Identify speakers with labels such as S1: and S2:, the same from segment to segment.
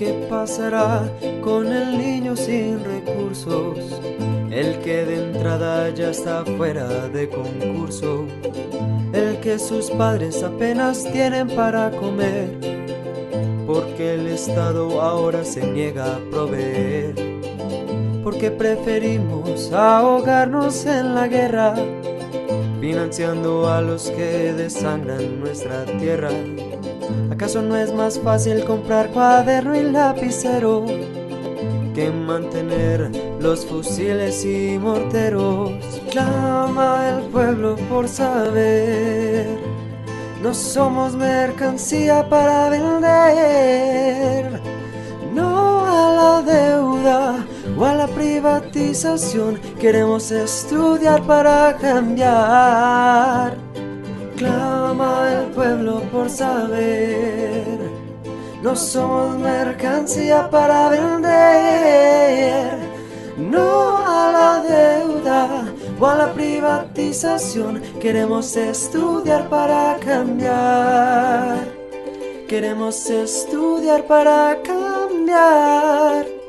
S1: ¿Qué pasará con el niño sin recursos? El que de entrada ya está fuera de concurso. El que sus padres apenas tienen para comer. Porque el Estado ahora se niega a proveer. Porque preferimos ahogarnos en la guerra. Financiando a los que desangran nuestra tierra. ¿Acaso no es más fácil comprar cuaderno y lapicero que mantener los fusiles y morteros? Clama el pueblo por saber. No somos mercancía para vender. No a la deuda o a la privatización. Queremos estudiar para cambiar clama el pueblo por saber. No somos mercancía para vender, no a la deuda o a la privatización. Queremos estudiar para cambiar. Queremos estudiar para cambiar.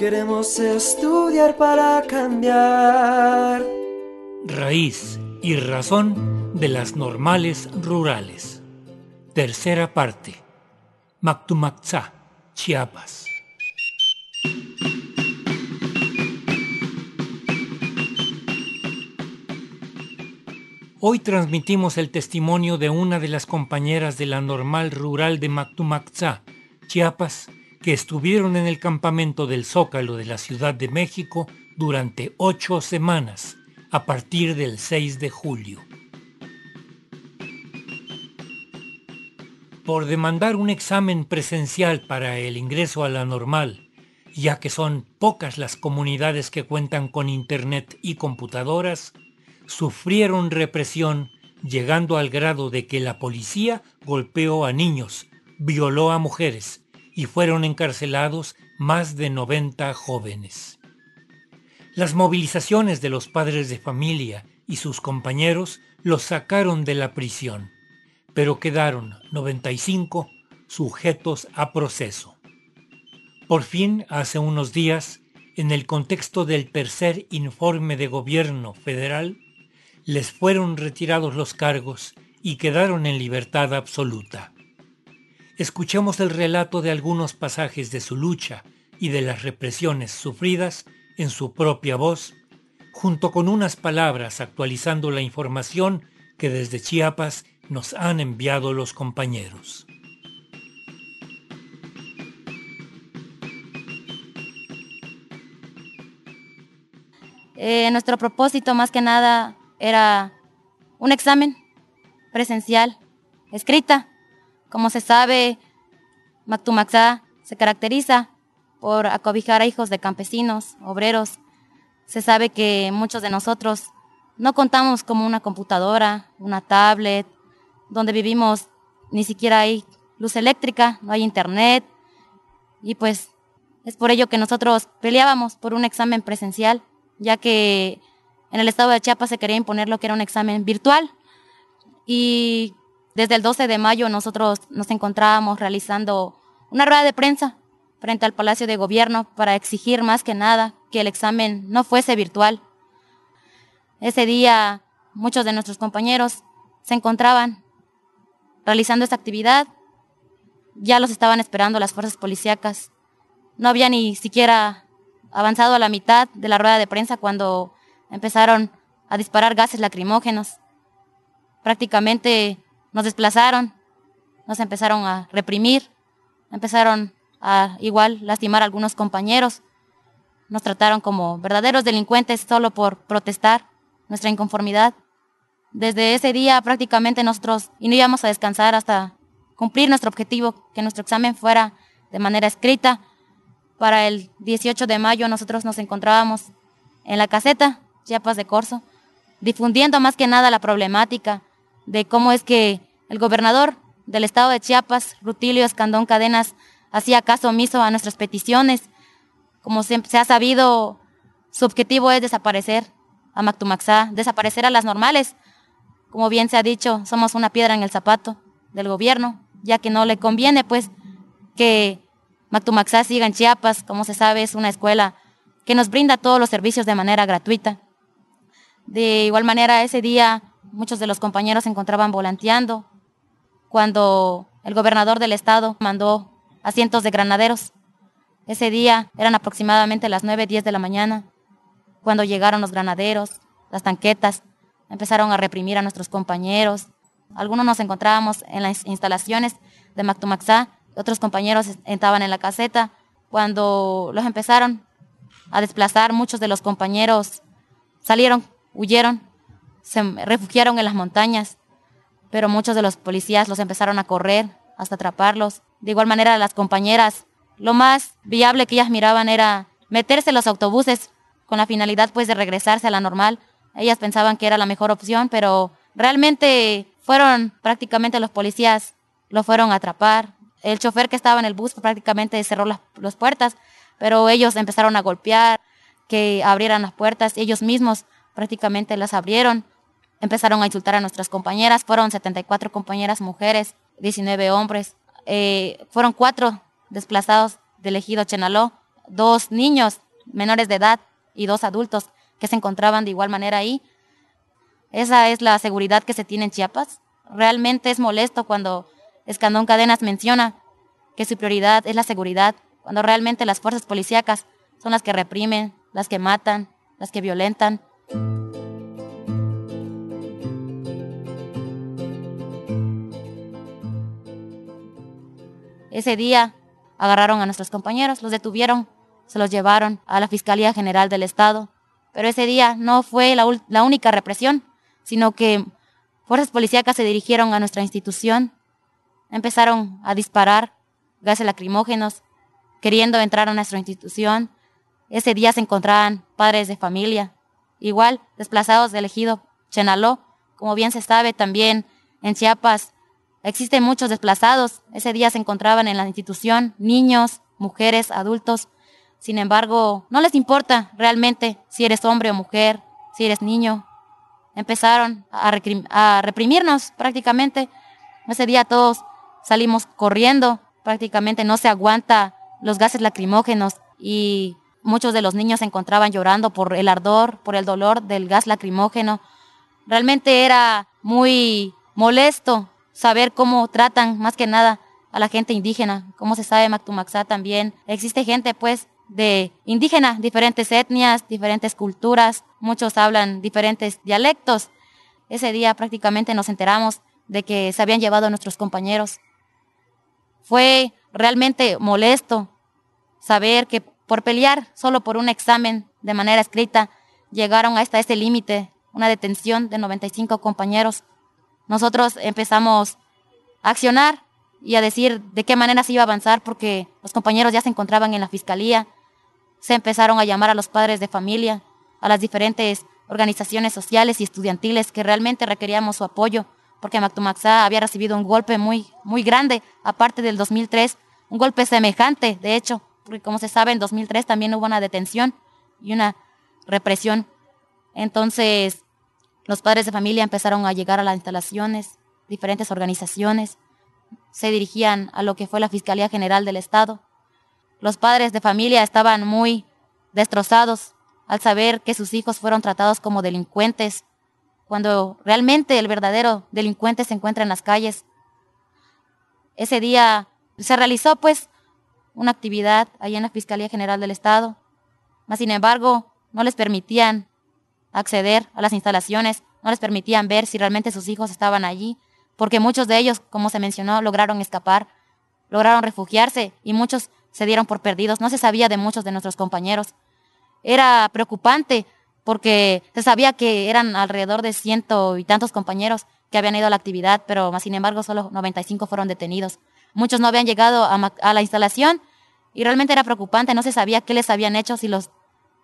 S1: Queremos estudiar para cambiar.
S2: Raíz y razón de las normales rurales. Tercera parte. Mactumaxá, Chiapas. Hoy transmitimos el testimonio de una de las compañeras de la normal rural de Mactumaxá, Chiapas, que estuvieron en el campamento del Zócalo de la Ciudad de México durante ocho semanas, a partir del 6 de julio. por demandar un examen presencial para el ingreso a la normal, ya que son pocas las comunidades que cuentan con Internet y computadoras, sufrieron represión llegando al grado de que la policía golpeó a niños, violó a mujeres y fueron encarcelados más de 90 jóvenes. Las movilizaciones de los padres de familia y sus compañeros los sacaron de la prisión pero quedaron 95 sujetos a proceso. Por fin, hace unos días, en el contexto del tercer informe de gobierno federal, les fueron retirados los cargos y quedaron en libertad absoluta. Escuchemos el relato de algunos pasajes de su lucha y de las represiones sufridas en su propia voz, junto con unas palabras actualizando la información que desde Chiapas nos han enviado los compañeros.
S3: Eh, nuestro propósito más que nada era un examen presencial, escrita. Como se sabe, Mactumaxá se caracteriza por acobijar a hijos de campesinos, obreros. Se sabe que muchos de nosotros no contamos como una computadora, una tablet, donde vivimos ni siquiera hay luz eléctrica, no hay internet. Y pues es por ello que nosotros peleábamos por un examen presencial, ya que en el estado de Chiapas se quería imponer lo que era un examen virtual. Y desde el 12 de mayo nosotros nos encontrábamos realizando una rueda de prensa frente al Palacio de Gobierno para exigir más que nada que el examen no fuese virtual. Ese día muchos de nuestros compañeros se encontraban realizando esta actividad. Ya los estaban esperando las fuerzas policíacas. No había ni siquiera avanzado a la mitad de la rueda de prensa cuando empezaron a disparar gases lacrimógenos. Prácticamente nos desplazaron, nos empezaron a reprimir, empezaron a igual lastimar a algunos compañeros. Nos trataron como verdaderos delincuentes solo por protestar nuestra inconformidad. Desde ese día prácticamente nosotros y no íbamos a descansar hasta cumplir nuestro objetivo, que nuestro examen fuera de manera escrita. Para el 18 de mayo nosotros nos encontrábamos en la caseta Chiapas de Corzo, difundiendo más que nada la problemática de cómo es que el gobernador del estado de Chiapas, Rutilio Escandón Cadenas, hacía caso omiso a nuestras peticiones. Como se, ha sabido, su objetivo es desaparecer a Mactumaxá, desaparecer a las normales, como bien se ha dicho, somos una piedra en el zapato del gobierno, ya que no le conviene pues que Mactumaxá siga en Chiapas, como se sabe, es una escuela que nos brinda todos los servicios de manera gratuita. De igual manera, ese día muchos de los compañeros se encontraban volanteando cuando el gobernador del estado mandó a cientos de granaderos. Ese día eran aproximadamente las 9, 10 de la mañana, cuando llegaron los granaderos, las tanquetas, empezaron a reprimir a nuestros compañeros. Algunos nos encontrábamos en las instalaciones de Mactumaxá, otros compañeros estaban en la caseta. Cuando los empezaron a desplazar, muchos de los compañeros salieron, huyeron, se refugiaron en las montañas, pero muchos de los policías los empezaron a correr hasta atraparlos. De igual manera, las compañeras, lo más viable que ellas miraban era meterse en los autobuses con la finalidad pues de regresarse a la normal. Ellas pensaban que era la mejor opción, pero realmente fueron prácticamente los policías, lo fueron a atrapar. El chofer que estaba en el bus prácticamente cerró las, puertas, pero ellos empezaron a golpear, que abrieran las puertas, ellos mismos prácticamente las abrieron, empezaron a insultar a nuestras compañeras, fueron 74 compañeras mujeres, 19 hombres, eh, fueron cuatro desplazados del ejido Chenaló, dos niños menores de edad y dos adultos que se encontraban de igual manera ahí. Esa es la seguridad que se tiene en Chiapas. Realmente es molesto cuando Escandón Cadenas menciona que su prioridad es la seguridad, cuando realmente las fuerzas policíacas son las que reprimen, las que matan, las que violentan. Ese día agarraron a nuestros compañeros, los detuvieron, se los llevaron a la Fiscalía General del Estado. Pero ese día no fue la, única represión, sino que fuerzas policíacas se dirigieron a nuestra institución empezaron a disparar gases lacrimógenos, queriendo entrar a nuestra institución. Ese día se encontraban padres de familia, igual desplazados del ejido Chenaló. Como bien se sabe, también en Chiapas existen muchos desplazados. Ese día se encontraban en la institución niños, mujeres, adultos. Sin embargo, no les importa realmente si eres hombre o mujer, si eres niño. Empezaron a, reprimirnos prácticamente. Ese día todos salimos corriendo, prácticamente no se aguanta los gases lacrimógenos y muchos de los niños se encontraban llorando por el ardor, por el dolor del gas lacrimógeno. Realmente era muy molesto saber cómo tratan más que nada a la gente indígena. Como se sabe, Mactumaxá también existe gente pues de indígena, diferentes etnias, diferentes culturas, muchos hablan diferentes dialectos. Ese día prácticamente nos enteramos de que se habían llevado nuestros compañeros fue realmente molesto saber que por pelear solo por un examen de manera escrita llegaron hasta ese límite, una detención de 95 compañeros. Nosotros empezamos a accionar y a decir de qué manera se iba a avanzar porque los compañeros ya se encontraban en la fiscalía. Se empezaron a llamar a los padres de familia, a las diferentes organizaciones sociales y estudiantiles que realmente requeríamos su apoyo porque Mactumaxá había recibido un golpe muy, muy grande, aparte del 2003, un golpe semejante, de hecho, porque como se sabe, en 2003 también hubo una detención y una represión. Entonces, los padres de familia empezaron a llegar a las instalaciones, diferentes organizaciones, se dirigían a lo que fue la Fiscalía General del Estado. Los padres de familia estaban muy destrozados al saber que sus hijos fueron tratados como delincuentes cuando realmente el verdadero delincuente se encuentra en las calles. Ese día se realizó pues una actividad allá en la Fiscalía General del Estado, mas sin embargo no les permitían acceder a las instalaciones, no les permitían ver si realmente sus hijos estaban allí, porque muchos de ellos, como se mencionó, lograron escapar, lograron refugiarse y muchos se dieron por perdidos. No se sabía de muchos de nuestros compañeros. Era preocupante porque se sabía que eran alrededor de ciento y tantos compañeros que habían ido a la actividad, pero sin embargo solo 95 fueron detenidos. Muchos no habían llegado a, la instalación y realmente era preocupante, no se sabía qué les habían hecho, si los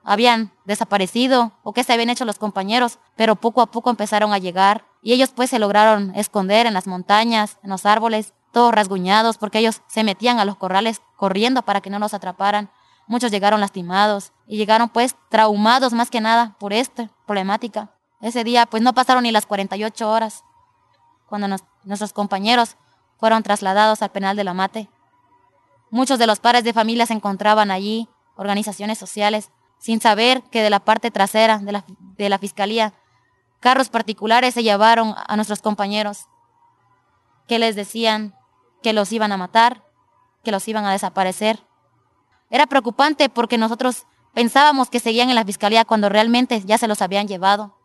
S3: habían desaparecido o qué se habían hecho los compañeros, pero poco a poco empezaron a llegar y ellos pues se lograron esconder en las montañas, en los árboles, todos rasguñados porque ellos se metían a los corrales corriendo para que no los atraparan. Muchos llegaron lastimados y llegaron pues traumados más que nada por esta problemática. Ese día pues no pasaron ni las 48 horas cuando nuestros compañeros fueron trasladados al penal de la Mate. Muchos de los padres de familia se encontraban allí, organizaciones sociales, sin saber que de la parte trasera de la, de la fiscalía, carros particulares se llevaron a nuestros compañeros, que les decían que los iban a matar, que los iban a desaparecer. Era preocupante porque nosotros pensábamos que seguían en la fiscalía cuando realmente ya se los habían llevado.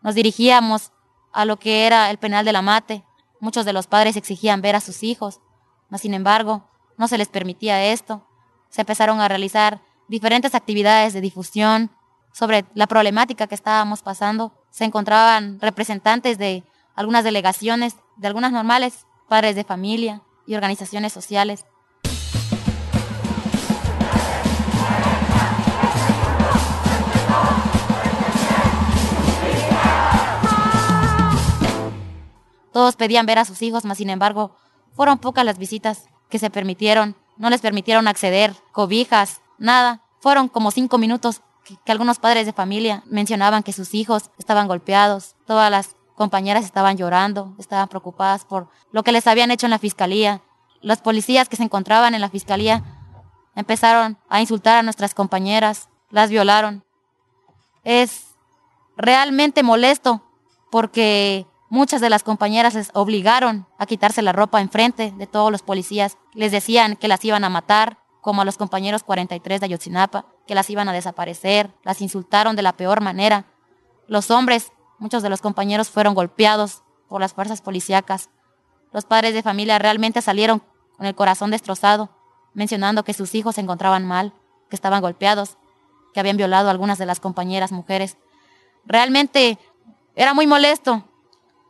S3: Nos dirigíamos a lo que era el penal de la mate. Muchos de los padres exigían ver a sus hijos, mas sin embargo, no se les permitía esto. Se empezaron a realizar diferentes actividades de difusión sobre la problemática que estábamos pasando. Se encontraban representantes de algunas delegaciones, de algunas normales, padres de familia y organizaciones sociales. Todos pedían ver a sus hijos, mas sin embargo, fueron pocas las visitas que se permitieron. No les permitieron acceder, cobijas, nada. Fueron como cinco minutos que, algunos padres de familia mencionaban que sus hijos estaban golpeados. Todas las compañeras estaban llorando, estaban preocupadas por lo que les habían hecho en la fiscalía. Los policías que se encontraban en la fiscalía empezaron a insultar a nuestras compañeras, las violaron. Es realmente molesto porque Muchas de las compañeras les obligaron a quitarse la ropa enfrente de todos los policías. Les decían que las iban a matar, como a los compañeros 43 de Ayotzinapa, que las iban a desaparecer, las insultaron de la peor manera. Los hombres, muchos de los compañeros fueron golpeados por las fuerzas policíacas. Los padres de familia realmente salieron con el corazón destrozado, mencionando que sus hijos se encontraban mal, que estaban golpeados, que habían violado a algunas de las compañeras mujeres. Realmente era muy molesto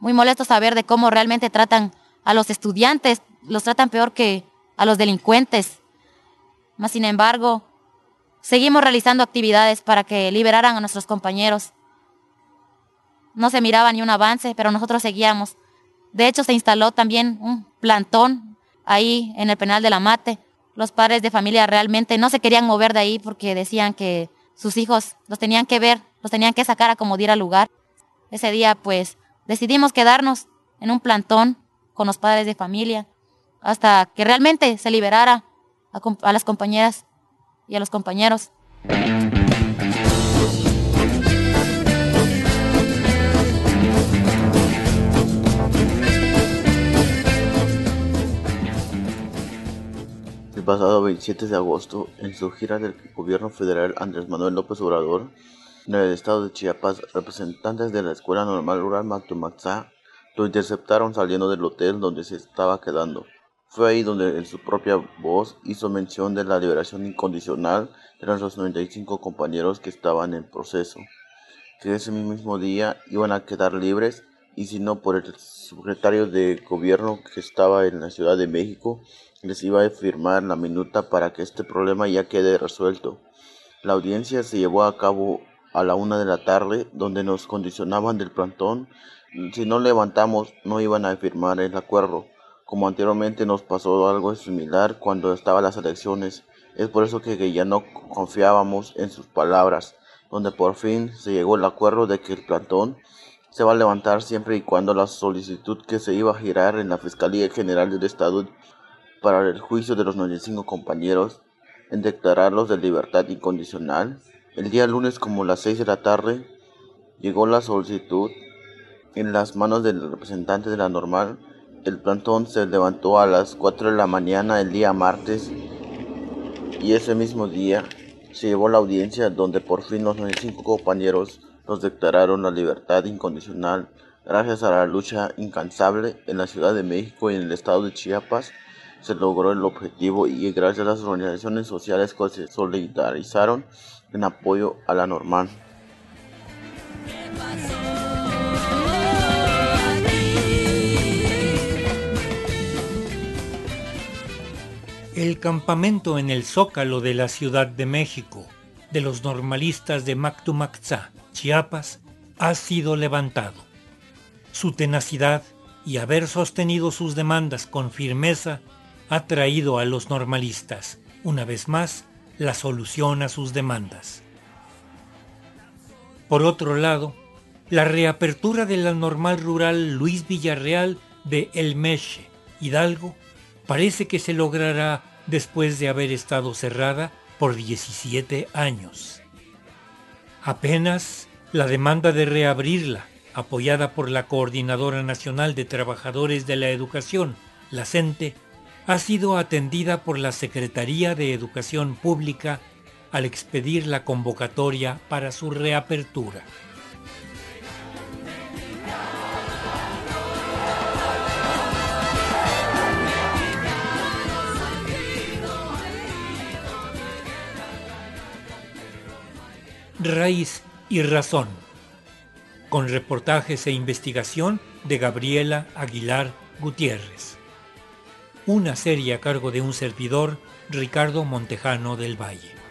S3: muy molesto saber de cómo realmente tratan a los estudiantes, los tratan peor que a los delincuentes. Mas, sin embargo, seguimos realizando actividades para que liberaran a nuestros compañeros. No se miraba ni un avance, pero nosotros seguíamos. De hecho, se instaló también un plantón ahí en el penal de la Mate. Los padres de familia realmente no se querían mover de ahí porque decían que sus hijos los tenían que ver, los tenían que sacar a como diera lugar. Ese día, pues, decidimos quedarnos en un plantón con los padres de familia hasta que realmente se liberara a, las compañeras y a los compañeros.
S4: El pasado 27 de agosto, en su gira del gobierno federal Andrés Manuel López Obrador, en el estado de Chiapas, representantes de la Escuela Normal Rural Mactumaxá lo interceptaron saliendo del hotel donde se estaba quedando. Fue ahí donde en su propia voz hizo mención de la liberación incondicional de los 95 compañeros que estaban en proceso, que ese mismo día iban a quedar libres y si no por el secretario de gobierno que estaba en la Ciudad de México, les iba a firmar la minuta para que este problema ya quede resuelto. La audiencia se llevó a cabo a la una de la tarde, donde nos condicionaban del plantón. Si no levantamos, no iban a firmar el acuerdo. Como anteriormente nos pasó algo similar cuando estaban las elecciones. Es por eso que ya no confiábamos en sus palabras, donde por fin se llegó el acuerdo de que el plantón se va a levantar siempre y cuando la solicitud que se iba a girar en la Fiscalía General del Estado para el juicio de los 95 compañeros en declararlos de libertad incondicional el día lunes como las 6 de la tarde llegó la solicitud en las manos del representante de la normal. El plantón se levantó a las 4 de la mañana el día martes y ese mismo día se llevó la audiencia donde por fin los 95 compañeros nos declararon la libertad incondicional gracias a la lucha incansable en la Ciudad de México y en el estado de Chiapas se logró el objetivo y gracias a las organizaciones sociales que se solidarizaron en apoyo a la normal.
S2: El campamento en el Zócalo de la Ciudad de México de los normalistas de Mactumaxá, Chiapas, ha sido levantado. Su tenacidad y haber sostenido sus demandas con firmeza ha traído a los normalistas, una vez más, la solución a sus demandas. Por otro lado, la reapertura de la normal rural Luis Villarreal de El Meche, Hidalgo, parece que se logrará después de haber estado cerrada por 17 años. Apenas la demanda de reabrirla, apoyada por la Coordinadora Nacional de Trabajadores de la Educación, la CENTE, ha sido atendida por la Secretaría de Educación Pública al expedir la convocatoria para su reapertura. Raíz y Razón, con reportajes e investigación de Gabriela Aguilar Gutiérrez. Una serie a cargo de un servidor, Ricardo Montejano del Valle.